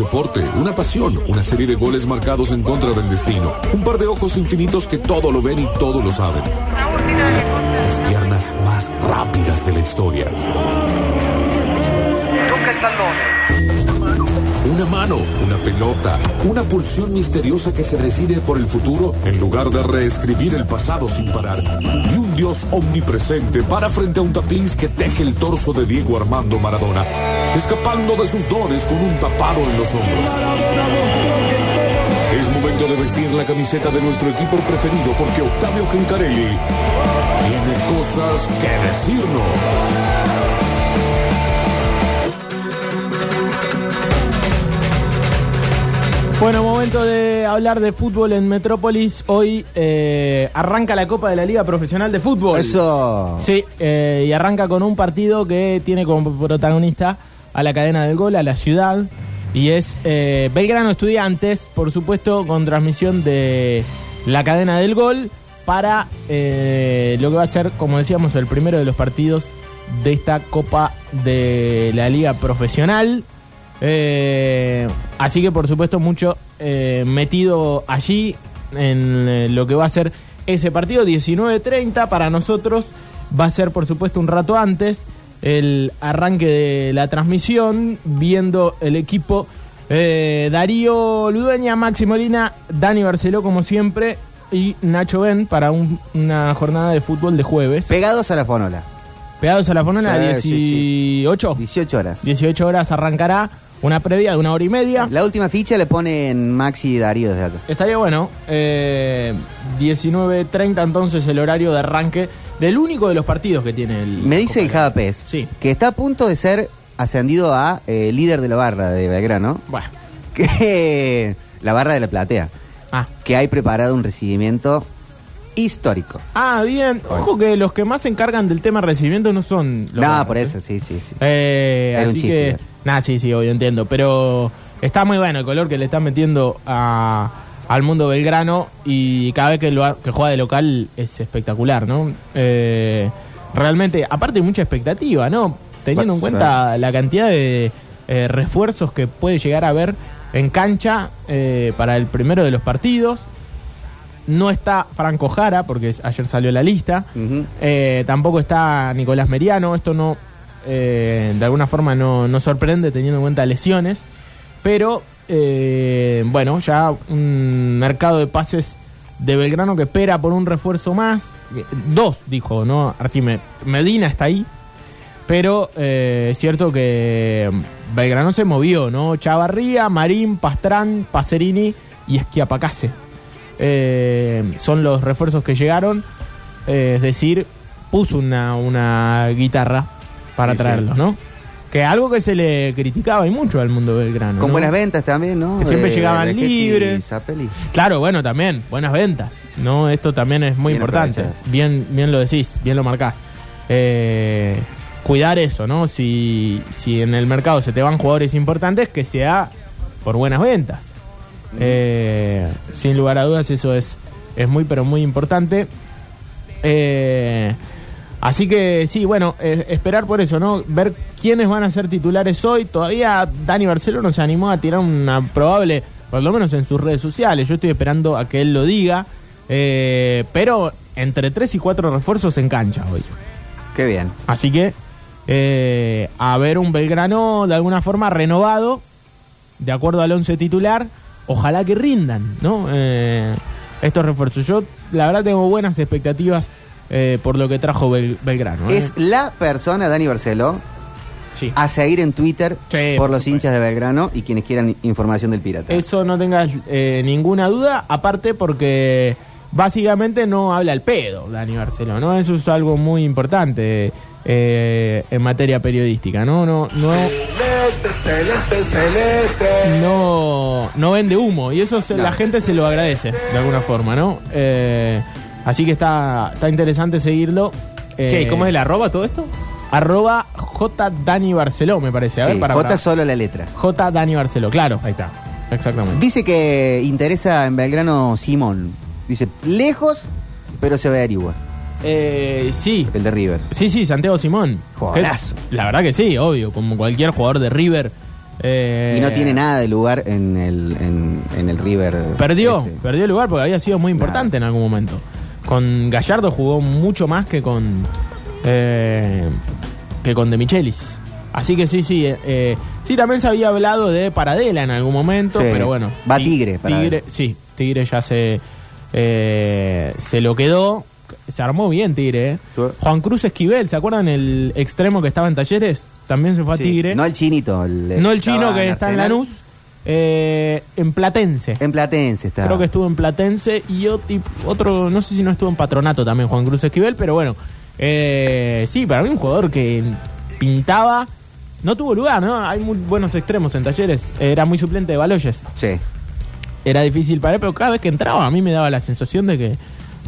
deporte, una pasión, una serie de goles marcados en contra del destino, un par de ojos infinitos que todo lo ven y todo lo saben. Las piernas más rápidas de la historia. Una mano, una pelota, una pulsión misteriosa que se decide por el futuro en lugar de reescribir el pasado sin parar. Y un Dios omnipresente para frente a un tapiz que teje el torso de Diego Armando Maradona, escapando de sus dones con un tapado en los hombros. Es momento de vestir la camiseta de nuestro equipo preferido porque Octavio Gencarelli tiene cosas que decirnos. Bueno, momento de hablar de fútbol en Metrópolis. Hoy eh, arranca la Copa de la Liga Profesional de Fútbol. Eso. Sí, eh, y arranca con un partido que tiene como protagonista a la cadena del gol, a la ciudad. Y es eh, Belgrano Estudiantes, por supuesto, con transmisión de la cadena del gol para eh, lo que va a ser, como decíamos, el primero de los partidos de esta Copa de la Liga Profesional. Eh, así que por supuesto mucho eh, metido allí en eh, lo que va a ser ese partido 19.30 para nosotros va a ser por supuesto un rato antes el arranque de la transmisión viendo el equipo eh, Darío Ludueña, Maxi Molina, Dani Barceló como siempre y Nacho Ben para un- una jornada de fútbol de jueves. Pegados a la fonola. Pegados a la Sí, sí, 18. 18 horas. 18 horas arrancará una previa de una hora y media. La última ficha le ponen Maxi y Darío desde acá. Estaría bueno. Eh, 19.30 entonces el horario de arranque del único de los partidos que tiene el... Me dice el. Java Sí. que está a punto de ser ascendido a eh, líder de la barra de Belgrano. Bueno. Que la barra de la platea. Ah. Que hay preparado un recibimiento histórico. Ah, bien. Ojo que los que más se encargan del tema recibimiento no son los No, por ¿eh? eso, sí, sí, sí. Eh, Era un así chiste, que... Nada, sí, sí, obvio, entiendo. Pero está muy bueno el color que le están metiendo a- al mundo belgrano y cada vez que, lo que juega de local es espectacular, ¿no? Eh, realmente, aparte mucha expectativa, ¿no? Teniendo en cuenta la cantidad de eh, refuerzos que puede llegar a haber en cancha eh, para el primero de los partidos. No está Franco Jara, porque ayer salió la lista. Eh, tampoco está Nicolás Meriano. Esto no, eh, de alguna forma, no, no sorprende teniendo en cuenta lesiones. Pero, eh, bueno, ya un mercado de pases de Belgrano que espera por un refuerzo más. Dos, dijo, ¿no? Artime. Medina está ahí. Pero eh, es cierto que Belgrano se movió, ¿no? Chavarría, Marín, Pastrán, Pacerini y Esquiapacase. Eh, son los refuerzos que llegaron. Eh, es decir, puso una, una guitarra para Sí, traerlos, ¿no? Que algo que se le criticaba y mucho al mundo belgrano. Con ¿no? buenas ventas también, ¿no? Que siempre De- llegaban de libres. Claro, bueno, también, buenas ventas. No, esto también es muy Bien importante. Bien, bien lo decís, bien lo marcás. Eh, cuidar eso, ¿no? Si, si en el mercado se te van jugadores importantes, que sea por buenas ventas. Eh, sin lugar a dudas, eso es, es muy, pero muy importante. Eh, así que sí, bueno, eh, esperar por eso, ¿no? Ver quiénes van a ser titulares hoy. Todavía Dani Barcelona se animó a tirar una probable, por lo menos en sus redes sociales. Yo estoy esperando a que él lo diga. Eh, pero entre 3 y 4 refuerzos en cancha hoy. Qué bien. Así que eh, a ver un Belgrano de alguna forma renovado, de acuerdo al 11 titular. Ojalá que rindan, ¿no? Eh, estos refuerzos. Yo, la verdad, tengo buenas expectativas eh, por lo que trajo Bel- Belgrano. ¿eh? Es la persona, Dani Barceló, Sí. a seguir en Twitter Sí, por, por los hinchas de Belgrano y quienes quieran información del pirata. Eso no tengas eh, ninguna duda, aparte porque básicamente no habla el pedo Dani Barceló, ¿no? Eso es algo muy importante eh, en materia periodística, ¿no? No, no, no, no vende humo y eso se- No. la gente se lo agradece de alguna forma, ¿no? Eh, así que está, está interesante seguirlo. Che, ¿y Eh, ¿cómo es el arroba todo esto? Arroba J Dani Barceló, me parece. A ver, Sí, para, J para. solo la letra. J Dani Barceló, claro, ahí está. Exactamente. Dice que interesa en Belgrano Simón. Dice, lejos, pero se averigua. Eh, sí, El de River. sí, sí, Santiago Simón. Jugadorazo. Que- La verdad que sí, obvio, como cualquier jugador de River Eh, Y no tiene nada de lugar en el, en, en el River. Perdió, este. perdió el lugar porque había sido muy importante en algún momento. Con Gallardo jugó mucho más que con eh, que con De Michelis. Así que sí, sí, eh, eh, sí también se había hablado de Paradela en algún momento, Sí. pero bueno. Va Ti- Tigre, Paradela. Tigre, sí, Tigre ya se eh, se lo quedó. Se armó bien Tigre. eh. Juan Cruz Esquivel, ¿se acuerdan el extremo que estaba en Talleres? También se fue Sí, a Tigre. No el chinito. El, No el chino que está en. Lanús. eh, en Platense. En Platense está. Creo que estuvo en Platense y otro, no sé si no estuvo en Patronato también, Juan Cruz Esquivel, pero bueno, eh, sí, para mí un jugador que pintaba, no tuvo lugar, ¿no? Hay muy buenos extremos en talleres, era muy suplente de Baloyes, Sí. era difícil para él, pero cada vez que entraba a mí me daba la sensación de que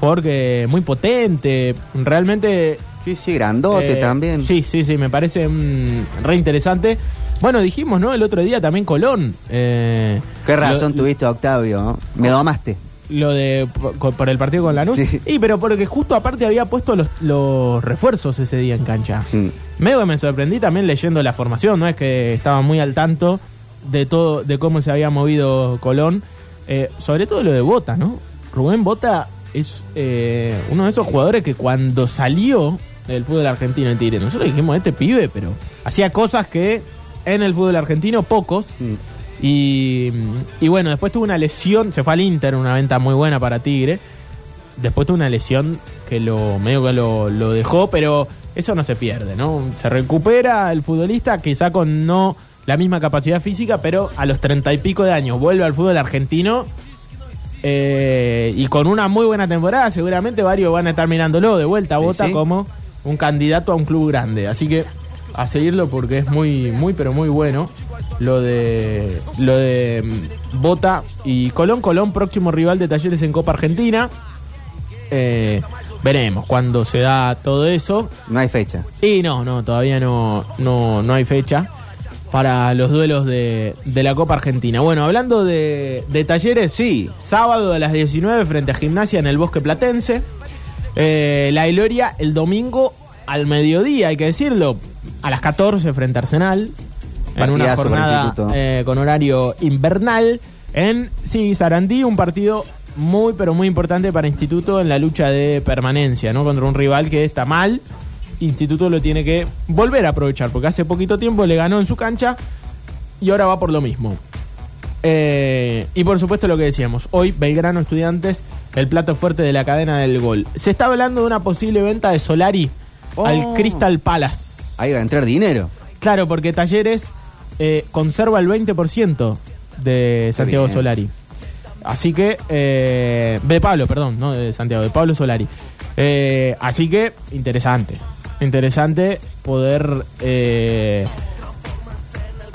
jugador que muy potente, realmente Sí, sí, grandote eh, también. Sí, sí, sí, me parece mm, re interesante. Bueno, dijimos, ¿no? El otro día también Colón. eh, Qué razón lo- tuviste, Octavio. ¿no? Me domaste. lo de por, el partido con Lanús. Sí. Y pero porque justo aparte había puesto los, los refuerzos ese día en cancha. Mm. Medio que me sorprendí también leyendo la formación, no es que estaba muy al tanto de todo, de cómo se había movido Colón. Eh, sobre todo lo de Bota, ¿no? Rubén Bota es eh, uno de esos jugadores que cuando salió del fútbol argentino en Tigre, nosotros dijimos este pibe, pero hacía cosas que en el fútbol argentino pocos. Mm. Y, y bueno, después tuvo una lesión, se fue al Inter, una venta muy buena para Tigre. Después tuvo una lesión que lo medio que lo, lo dejó, pero eso no se pierde, ¿no? Se recupera el futbolista, quizá con no la misma capacidad física, pero a los treinta y pico de años vuelve al fútbol argentino eh, y con una muy buena temporada, seguramente varios van a estar mirándolo de vuelta a Bota sí. como un candidato a un club grande. Así que a seguirlo porque es muy, muy, pero muy bueno lo de lo de mm, Bota y Colón. Colón, próximo rival de Talleres en Copa Argentina. Eh, veremos cuándo se da todo eso. No hay fecha. Y no, no, todavía no, no, no hay fecha para los duelos de, de la Copa Argentina. Bueno, hablando de, de talleres, sí, sábado a las 19 frente a Gimnasia en el Bosque Platense. Eh, la Gloria el domingo al mediodía, hay que decirlo, a las 14 frente a Arsenal. En una jornada eh, con horario invernal. En, sí, Sarandí, un partido muy, pero muy importante para Instituto en la lucha de permanencia, ¿no? Contra un rival que está mal. Instituto lo tiene que volver a aprovechar, porque hace poquito tiempo le ganó en su cancha y ahora va por lo mismo. Eh, y por supuesto lo que decíamos, hoy Belgrano Estudiantes, el plato fuerte de la cadena del gol. Se está hablando de una posible venta de Solari Oh. al Crystal Palace. Ahí va a entrar dinero. Claro, porque Talleres eh, conserva el 20% de Santiago bien. Solari. Así que, eh, de Pablo, perdón, no de Santiago, de Pablo Solari. Eh, así que, interesante. Interesante poder, eh,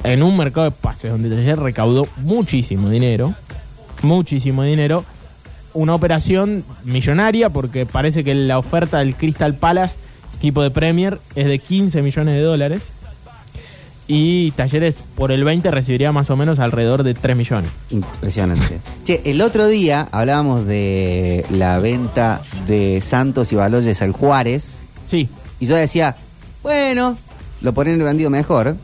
en un mercado de pases donde Talleres recaudó muchísimo dinero, muchísimo dinero, una operación millonaria porque parece que la oferta del Crystal Palace, equipo de Premier, es de 15 millones de dólares. Y Talleres por el 20 recibiría más o menos alrededor de 3 millones. Impresionante. che, el otro día hablábamos de la venta de Santos y Baloyes al Juárez. Sí, Y yo decía, bueno, lo ponen vendido mejor.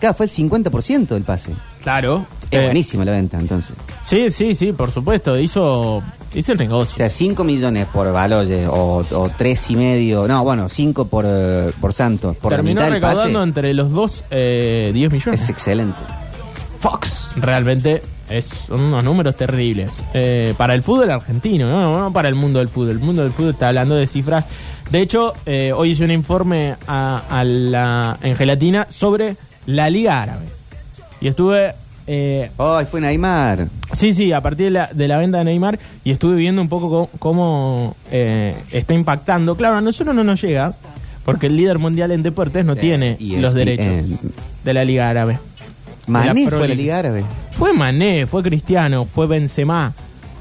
Claro, fue el 50% del pase. claro. Es Eh, buenísima la venta, entonces. Sí, sí, sí, por supuesto. Hizo, hizo el O negocio. sea, 5 millones por Baloyes o, o 3 y medio. No, bueno, 5 por, eh, por Santos. Por la Terminó mitad del pase. recaudando entre los dos eh, 10 millones. Es excelente. Fox. Realmente es, son unos números terribles. Eh, para el fútbol argentino, ¿no? no para el mundo del fútbol. El mundo del fútbol está hablando de cifras. De hecho, eh, hoy hice un informe a, a la, en gelatina sobre la Liga Árabe. Y estuve. eh, Ay, fue Neymar. Sí, sí, a partir de la, de la venta de Neymar y estuve viendo un poco co- cómo, eh, está impactando. Claro, a nosotros no nos llega porque el líder mundial en deportes no Sí, tiene y los derechos eh, de la Liga Árabe. Pro fue la. Liga Árabe. Fue Mané, fue Cristiano, fue Benzema,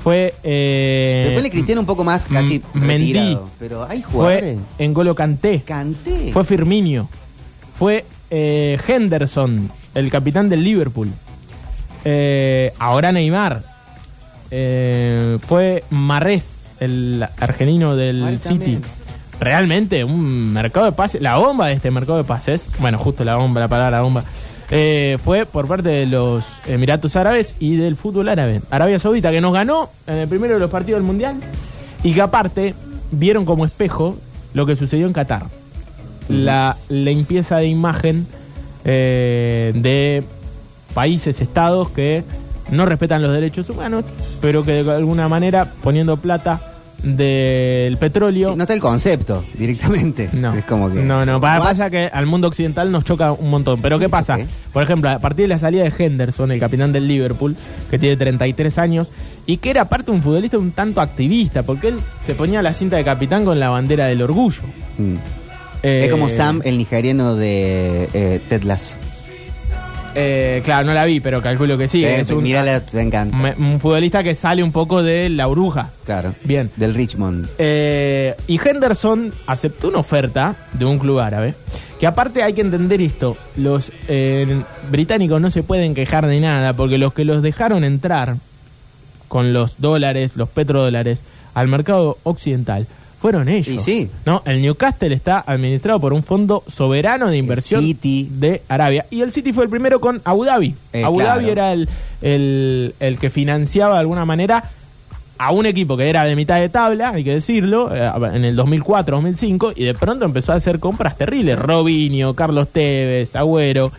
fue... Eh, Después le Cristiano un poco más casi Mendy. retirado. Pero hay fue jugadores. Engolo Kanté, Canté. fue Firmino, fue eh, Henderson, el capitán del Liverpool. Eh, ahora Neymar. Eh, fue Marrés, el argelino del City. también. Realmente, un mercado de pases. La bomba de este mercado de pases, bueno, justo la bomba, la palabra bomba, eh, fue por parte de los Emiratos Árabes y del fútbol árabe. Arabia Saudita, que nos ganó en el primero de los partidos del Mundial y que aparte vieron como espejo lo que sucedió en Qatar. La limpieza de imagen eh, de países, estados que no respetan los derechos humanos, pero que de alguna manera poniendo plata del petróleo. Sí, no está el concepto directamente. No, Es como que. no, no, pasa que al mundo occidental nos choca un montón. Pero ¿qué pasa? Por ejemplo, a partir de la salida de Henderson, el capitán del Liverpool, que tiene 33 años, y que era aparte un futbolista un tanto activista, porque él se ponía la cinta de capitán con la bandera del orgullo. Mm. Eh, Es como Sam, el nigeriano de eh, Ted Lasso. Eh, claro, no la vi, pero calculo que sí. Es un, mírala, te encanta. un futbolista que sale un poco de la bruja. Claro. Bien. Del Richmond. Eh, y Henderson aceptó una oferta de un club árabe. Que aparte hay que entender esto: los eh, británicos no se pueden quejar de nada porque los que los dejaron entrar con los dólares, los petrodólares, al mercado occidental fueron ellos. Y sí. ¿no? El Newcastle está administrado por un fondo soberano de inversión City. de Arabia. Y el City fue el primero con Abu Dhabi. Eh, Abu claro. Dhabi era el, el, el que financiaba de alguna manera a un equipo que era de mitad de tabla, hay que decirlo, eh, en el 2004-2005, y de pronto empezó a hacer compras terribles. Robinho, Carlos Tevez, Agüero.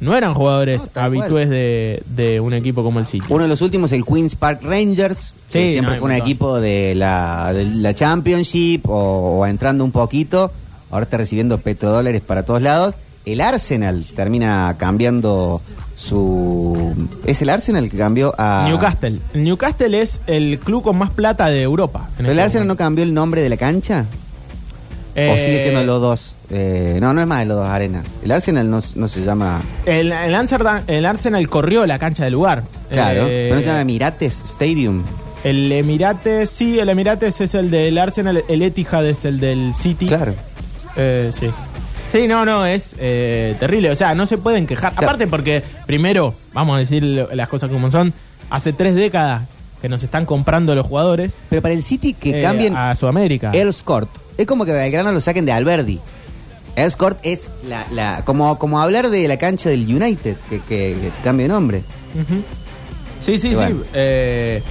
No eran jugadores No, habitués de, de un equipo como el City. Uno de los últimos, el Queen's Park Rangers, que Sí, siempre no, hay fue un montón. equipo de la, de la Championship o, o entrando un poquito. Ahora está recibiendo petrodólares para todos lados. El Arsenal termina cambiando su... ¿Es el Arsenal que cambió a... Newcastle. El Newcastle es el club con más plata de Europa. en ¿Pero el este Arsenal no cambió el nombre de la cancha? ¿O Eh, sigue siendo los dos? Eh, no, no es más de los dos Arena. El Arsenal no, no se llama... El, el Amsterdam- el Arsenal corrió la cancha del lugar. Claro, Eh, pero no se llama Emirates Stadium. El Emirates, sí, el Emirates es el del Arsenal, el Etihad es el del City. Claro. Eh, sí. Sí, no, no, es eh, terrible. O sea, no se pueden quejar. Claro. Aparte porque, primero, vamos a decir lo- las cosas como son, hace tres décadas que nos están comprando los jugadores Pero para el City que eh, cambien a Sudamérica. Earls Court. Es como que Belgrano lo saquen de Alberdi. Earls Court es la, la como, como hablar de la cancha del United, que, que, que cambie de nombre. Sí, sí, sí. Eh,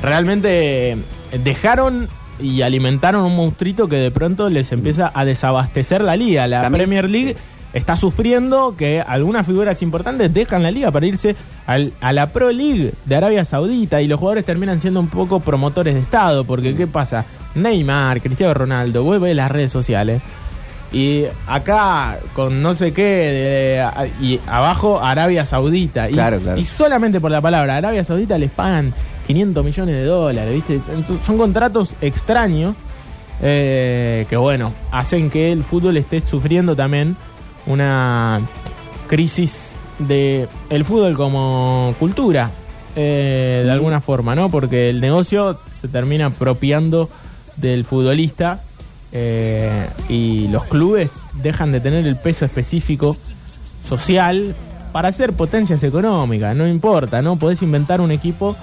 realmente dejaron y alimentaron un monstruito que de pronto les empieza a desabastecer la liga. La Premier League está sufriendo que algunas figuras importantes dejan la liga para irse al- a la Pro League de Arabia Saudita y los jugadores terminan siendo un poco promotores de Estado. Porque, ¿qué pasa? Neymar, Cristiano Ronaldo, ves las redes sociales. Y acá, con no sé qué, y abajo Arabia Saudita. Y, Claro, claro. y solamente por la palabra Arabia Saudita les pagan 500 millones de dólares, ¿viste? Son, son contratos extraños eh, que, bueno, hacen que el fútbol esté sufriendo también una crisis de el fútbol como cultura, eh, de alguna forma, ¿no? Porque el negocio se termina apropiando del futbolista eh, y los clubes dejan de tener el peso específico social para ser potencias económicas, no importa, ¿no? Podés inventar un equipo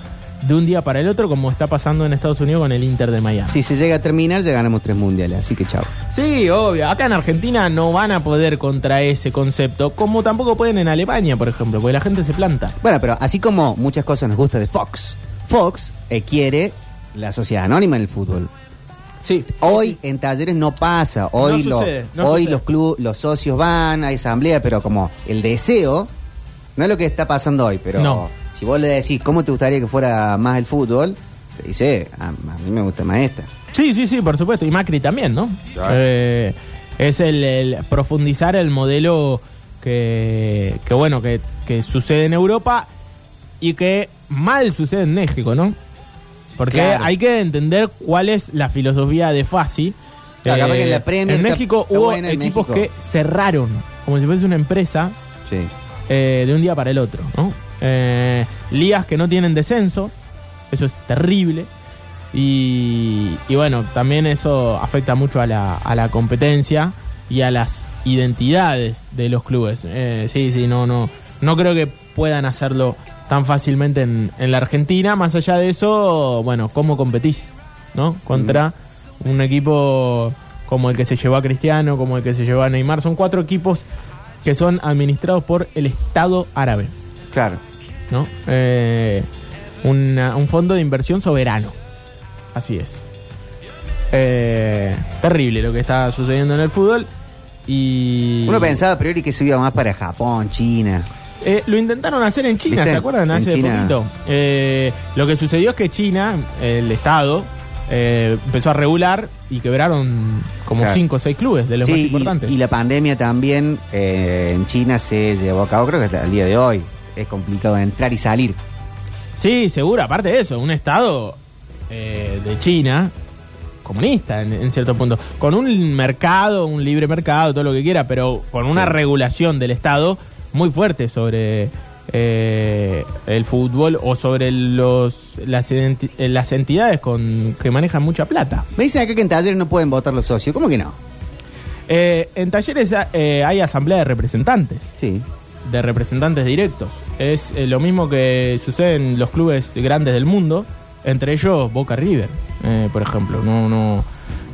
de un día para el otro como está pasando en Estados Unidos con el Inter de Miami. Si se llega a terminar, ya ganamos tres mundiales, así que chao. Sí, obvio. Acá en Argentina no van a poder contra ese concepto, como tampoco pueden en Alemania, por ejemplo, porque la gente se planta. Bueno, pero así como muchas cosas nos gusta de Fox, Fox eh, quiere la sociedad anónima en el fútbol. Sí, Hoy en talleres no pasa, hoy, No lo- sucede, no hoy sucede. los club, los socios van a asamblea, pero como el deseo, no es lo que está pasando hoy, pero No. si vos le decís cómo te gustaría que fuera más el fútbol, te dice, a, a mí me gusta más esta. Sí, sí, sí, por supuesto. Y Macri también, ¿no? Claro. Eh, es el, el profundizar el modelo que, que bueno, que, que sucede en Europa y que mal sucede en México, ¿no? Porque Claro. hay que entender cuál es la filosofía de Fasi. Eh, Claro, capaz que en la Premier en está- México está hubo buena en equipos México. que cerraron, como si fuese una empresa, Sí. Eh, de un día para el otro, ¿no? Eh, ligas que no tienen descenso, eso es terrible. Y, y bueno, también eso afecta mucho a la, a la competencia y a las identidades de los clubes. Eh, sí, sí, no, no, no creo que puedan hacerlo tan fácilmente en, en la Argentina. Más allá de eso, bueno, ¿cómo competís? ¿No? Contra un equipo como el que se llevó a Cristiano, como el que se llevó a Neymar. Son cuatro equipos que son administrados por el Estado árabe, Claro. ¿no? Eh, una- un fondo de inversión soberano. Así es. Eh, terrible lo que está sucediendo en el fútbol. Y Uno pensaba a priori que se iba más para Japón, China. Eh, lo intentaron hacer en China, ¿Viste? ¿se acuerdan? En Hace China. poquito. Eh, lo que sucedió es que China, el Estado, eh, empezó a regular y quebraron como Claro. cinco o seis clubes de los más Sí, y- importantes. y, la pandemia también eh, en China se llevó a cabo, creo que hasta el día de hoy. Es complicado entrar y salir. Sí, seguro, aparte de eso, un Estado eh, de China, comunista en, en cierto punto, con un mercado, un libre mercado, todo lo que quiera, pero con una regulación del Estado muy fuerte sobre eh, el fútbol o sobre los las, identi- eh, las entidades con que manejan mucha plata. Me dicen acá que en talleres no pueden votar los socios. ¿Cómo que no? Eh, en talleres eh, hay asamblea de representantes. Sí. de representantes directos. Es eh, lo mismo que sucede en los clubes grandes del mundo, entre ellos Boca River, eh, por ejemplo. No, no,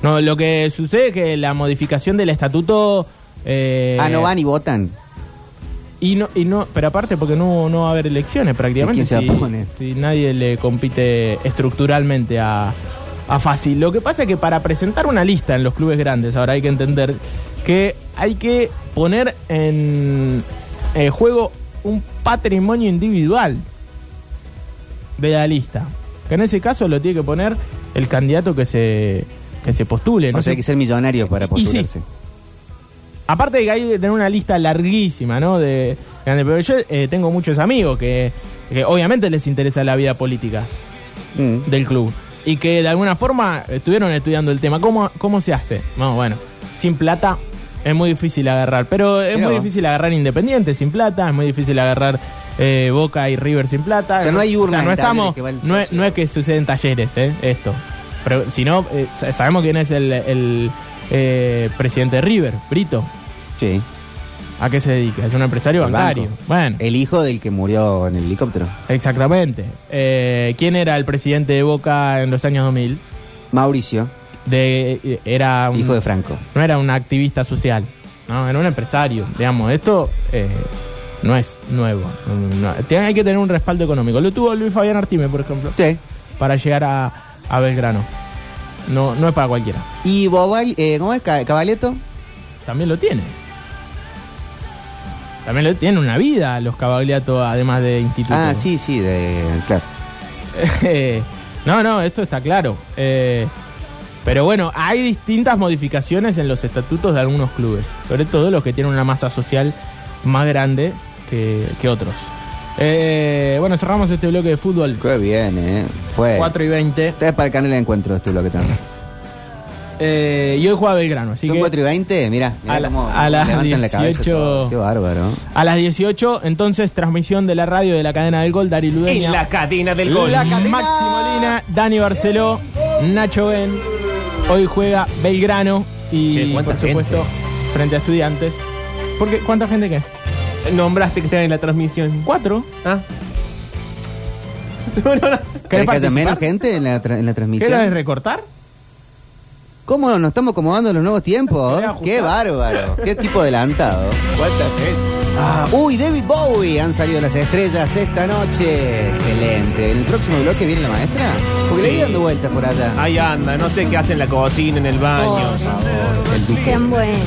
no. Lo que sucede es que la modificación del estatuto. eh, ah, no van y votan. Y no, y no, pero aparte porque no, no va a haber elecciones prácticamente ¿Y quién se si, nadie le compite estructuralmente a, a Fácil. Lo que pasa es que para presentar una lista en los clubes grandes, ahora hay que entender que hay que poner en eh, juego un patrimonio individual de la lista. Que en ese caso lo tiene que poner el candidato que se, que se postule. o ¿no? sea, hay que ser millonario para Y sí. Aparte de que hay que tener una lista larguísima, ¿no? De, pero yo eh, tengo muchos amigos que, que obviamente les interesa la vida política Mm. del club y que de alguna forma estuvieron estudiando el tema. ¿Cómo, cómo se hace? No, bueno, sin plata es muy difícil agarrar, pero es muy difícil agarrar Independiente sin plata, es muy difícil agarrar eh, Boca y River sin plata. O sea, no hay urna no en talleres estamos, que no es, no es que sucede en talleres, ¿eh? Esto. Pero si no, eh, sa- sabemos quién es el, el, eh, presidente de River, Brito. Sí. ¿A qué se dedica? Es un empresario El bancario. banco. Bueno, El hijo del que murió en el helicóptero. exactamente. Eh, ¿Quién era el presidente de Boca en los años 2000? Mauricio, De, eh, era un, hijo de Franco. no era un activista social, no, era un empresario. Digamos, esto eh, no es nuevo. No, hay que tener un respaldo económico. Lo tuvo Luis Fabián Artime, por ejemplo, Sí. para llegar a, a Belgrano. No, no es para cualquiera. ¿Y Bobal, eh, cómo es? Ca- ¿Cabaleto? También lo tiene. También lo tiene una vida los Cavagliato, además de instituto. Ah, sí, sí, de, claro. No, no, esto está claro. Eh, pero bueno, hay distintas modificaciones en los estatutos de algunos clubes, sobre todo los que tienen una masa social más grande que, que otros. Eh, bueno, cerramos este bloque de fútbol. Qué bien, ¿eh? Fue. 4 y 20. Ustedes para el canal de encuentro este bloque también. Eh, y hoy juega Belgrano, así Son que 4 y 20, mira. A la- a las levantan la cabeza 18. todo. Qué bárbaro. a las 18, entonces transmisión de la radio de la cadena del gol, Dari Ludeña. En la cadena del gol. La cadena. Maxi Molina, Dani Barceló, Nacho Ben. Hoy juega Belgrano y Che, por ¿cuánta supuesto gente? frente a estudiantes. Porque, ¿Cuánta gente qué? Nombraste que está en la transmisión. ¿Cuatro? ¿Ah? No, no, no. ¿Querés ¿Querés que haya menos gente en la, tra- en la ¿Querés transmisión? recortar? ¿Cómo nos estamos acomodando a los nuevos tiempos? Qué bárbaro. Qué tipo adelantado. ¿Cuánta gente? Ah, uy, David Bowie. Han salido las estrellas esta noche. Excelente. ¿En el próximo bloque viene la maestra? Porque le Sí. dando vueltas por allá. Ahí anda, no sé qué hace en la cocina, en el baño. El duque. Sean buenos.